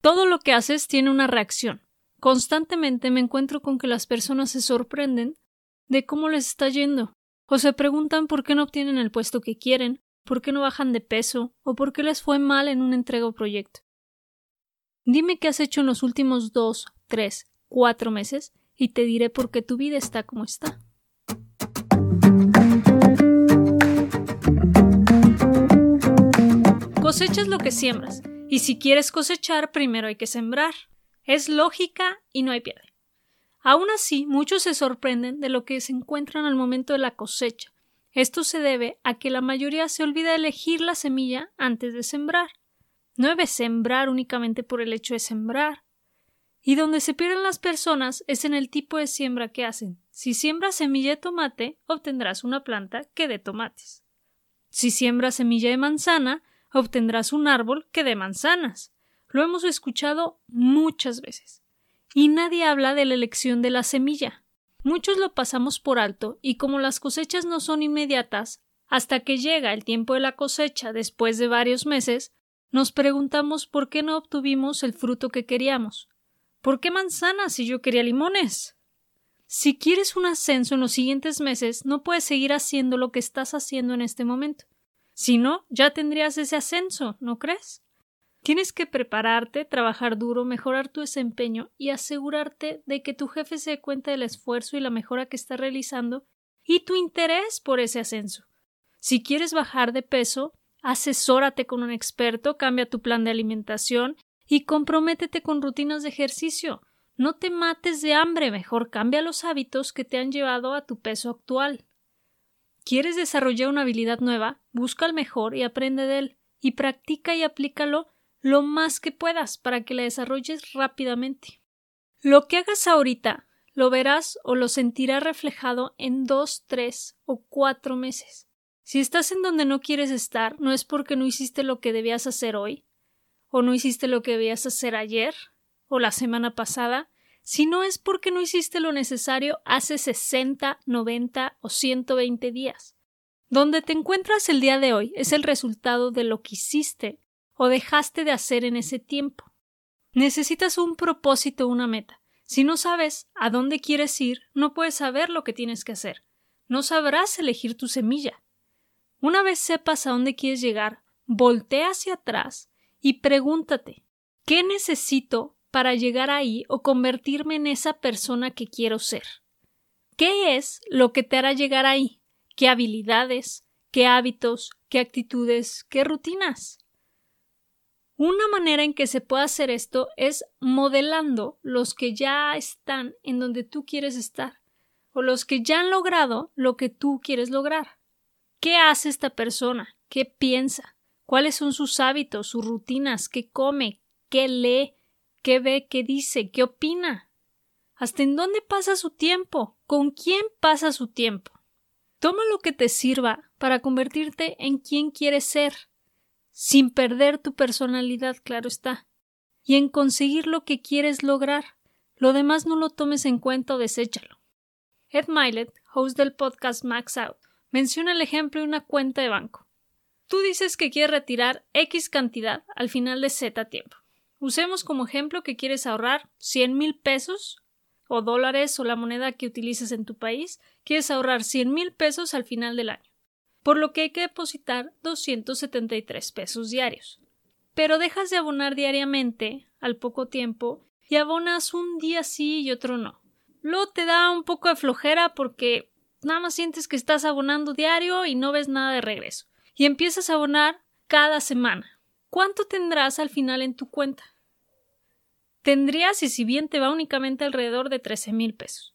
Todo lo que haces tiene una reacción. Constantemente me encuentro con que las personas se sorprenden de cómo les está yendo, o se preguntan por qué no obtienen el puesto que quieren, por qué no bajan de peso, o por qué les fue mal en un entrega o proyecto. Dime qué has hecho en los últimos dos, tres, cuatro meses y te diré por qué tu vida está como está. Cosechas lo que siembras, y si quieres cosechar, primero hay que sembrar. Es lógica y no hay pierde. Aún así, muchos se sorprenden de lo que se encuentran al momento de la cosecha. Esto se debe a que la mayoría se olvida elegir la semilla antes de sembrar. No debe sembrar únicamente por el hecho de sembrar. Y donde se pierden las personas es en el tipo de siembra que hacen. Si siembras semilla de tomate, obtendrás una planta que dé tomates. Si siembras semilla de manzana, obtendrás un árbol que dé manzanas. Lo hemos escuchado muchas veces. Y nadie habla de la elección de la semilla. Muchos lo pasamos por alto y como las cosechas no son inmediatas, hasta que llega el tiempo de la cosecha después de varios meses, nos preguntamos por qué no obtuvimos el fruto que queríamos. ¿Por qué manzanas si yo quería limones? Si quieres un ascenso en los siguientes meses, no puedes seguir haciendo lo que estás haciendo en este momento. Si no, ya tendrías ese ascenso, ¿no crees? Tienes que prepararte, trabajar duro, mejorar tu desempeño y asegurarte de que tu jefe se dé cuenta del esfuerzo y la mejora que está realizando y tu interés por ese ascenso. Si quieres bajar de peso, asesórate con un experto, cambia tu plan de alimentación y comprométete con rutinas de ejercicio. No te mates de hambre, mejor cambia los hábitos que te han llevado a tu peso actual. ¿Quieres desarrollar una habilidad nueva? Busca el mejor y aprende de él, y practica y aplícalo lo más que puedas para que la desarrolles rápidamente. Lo que hagas ahorita lo verás o lo sentirás reflejado en dos, tres o cuatro meses. Si estás en donde no quieres estar, no es porque no hiciste lo que debías hacer hoy, o no hiciste lo que debías hacer ayer, o la semana pasada, si no es porque no hiciste lo necesario hace 60, 90 o 120 días. Donde te encuentras el día de hoy es el resultado de lo que hiciste o dejaste de hacer en ese tiempo. Necesitas un propósito una meta. Si no sabes a dónde quieres ir, no puedes saber lo que tienes que hacer. No sabrás elegir tu semilla. Una vez sepas a dónde quieres llegar, voltea hacia atrás y pregúntate ¿qué necesito para llegar ahí o convertirme en esa persona que quiero ser. ¿Qué es lo que te hará llegar ahí? ¿Qué habilidades? ¿Qué hábitos? ¿Qué actitudes? ¿Qué rutinas? Una manera en que se puede hacer esto es modelando los que ya están en donde tú quieres estar o los que ya han logrado lo que tú quieres lograr. ¿Qué hace esta persona? ¿Qué piensa? ¿Cuáles son sus hábitos, sus rutinas? ¿Qué come? ¿Qué lee? Qué ve, qué dice, qué opina, hasta en dónde pasa su tiempo, con quién pasa su tiempo. Toma lo que te sirva para convertirte en quien quieres ser, sin perder tu personalidad, claro está, y en conseguir lo que quieres lograr. Lo demás no lo tomes en cuenta o deséchalo. Ed Milet, host del podcast Max Out, menciona el ejemplo de una cuenta de banco. Tú dices que quieres retirar X cantidad al final de Z tiempo. Usemos como ejemplo que quieres ahorrar 100 mil pesos o dólares o la moneda que utilices en tu país, quieres ahorrar 100 mil pesos al final del año, por lo que hay que depositar 273 pesos diarios. Pero dejas de abonar diariamente al poco tiempo y abonas un día sí y otro no. Luego te da un poco de flojera porque nada más sientes que estás abonando diario y no ves nada de regreso. Y empiezas a abonar cada semana. ¿Cuánto tendrás al final en tu cuenta? Tendrías, y si bien te va únicamente alrededor de 13 mil pesos.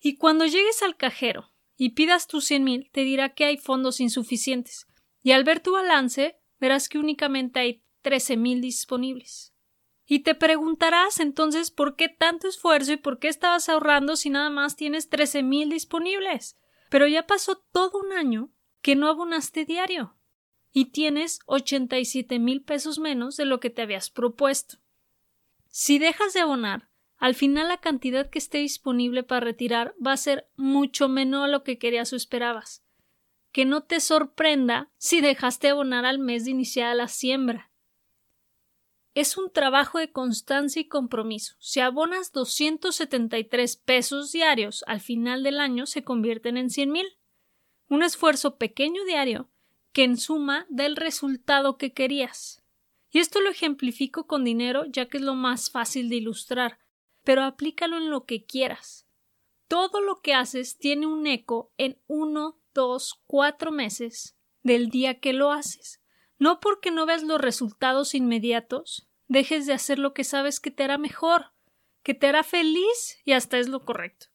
Y cuando llegues al cajero y pidas tus 100 mil, te dirá que hay fondos insuficientes. Y al ver tu balance, verás que únicamente hay 13 mil disponibles. Y te preguntarás entonces por qué tanto esfuerzo y por qué estabas ahorrando si nada más tienes 13 mil disponibles. Pero ya pasó todo un año que no abonaste diario y tienes 87 mil pesos menos de lo que te habías propuesto. Si dejas de abonar, al final la cantidad que esté disponible para retirar va a ser mucho menor a lo que querías o esperabas. Que no te sorprenda si dejaste de abonar al mes de iniciada la siembra. es un trabajo de constancia y compromiso. Si abonas 273 pesos diarios al final del año, se convierten en 100 mil. Un esfuerzo pequeño diario que en suma da el resultado que querías. Y esto lo ejemplifico con dinero ya que es lo más fácil de ilustrar, pero aplícalo en lo que quieras. Todo lo que haces tiene un eco en uno, dos, cuatro meses del día que lo haces. No porque no veas los resultados inmediatos, dejes de hacer lo que sabes que te hará mejor, que te hará feliz y hasta es lo correcto.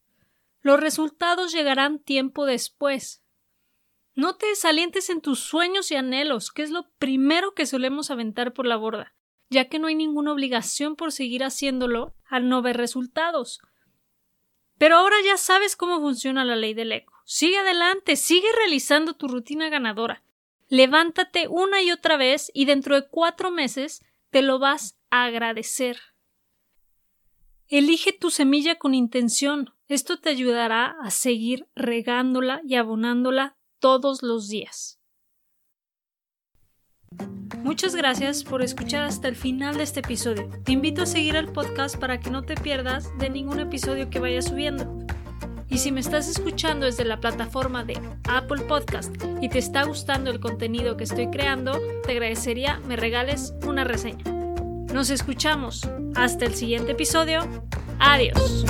Los resultados llegarán tiempo después. No te desalientes en tus sueños y anhelos, que es lo primero que solemos aventar por la borda, ya que no hay ninguna obligación por seguir haciéndolo al no ver resultados. Pero ahora ya sabes cómo funciona la ley del eco. Sigue adelante, sigue realizando tu rutina ganadora. Levántate una y otra vez y dentro de cuatro meses te lo vas a agradecer. Elige tu semilla con intención. Esto te ayudará a seguir regándola y abonándola todos los días. Muchas gracias por escuchar hasta el final de este episodio. Te invito a seguir el podcast para que no te pierdas de ningún episodio que vaya subiendo. Y si me estás escuchando desde la plataforma de Apple Podcast y te está gustando el contenido que estoy creando, te agradecería me regales una reseña. Nos escuchamos. Hasta el siguiente episodio. Adiós.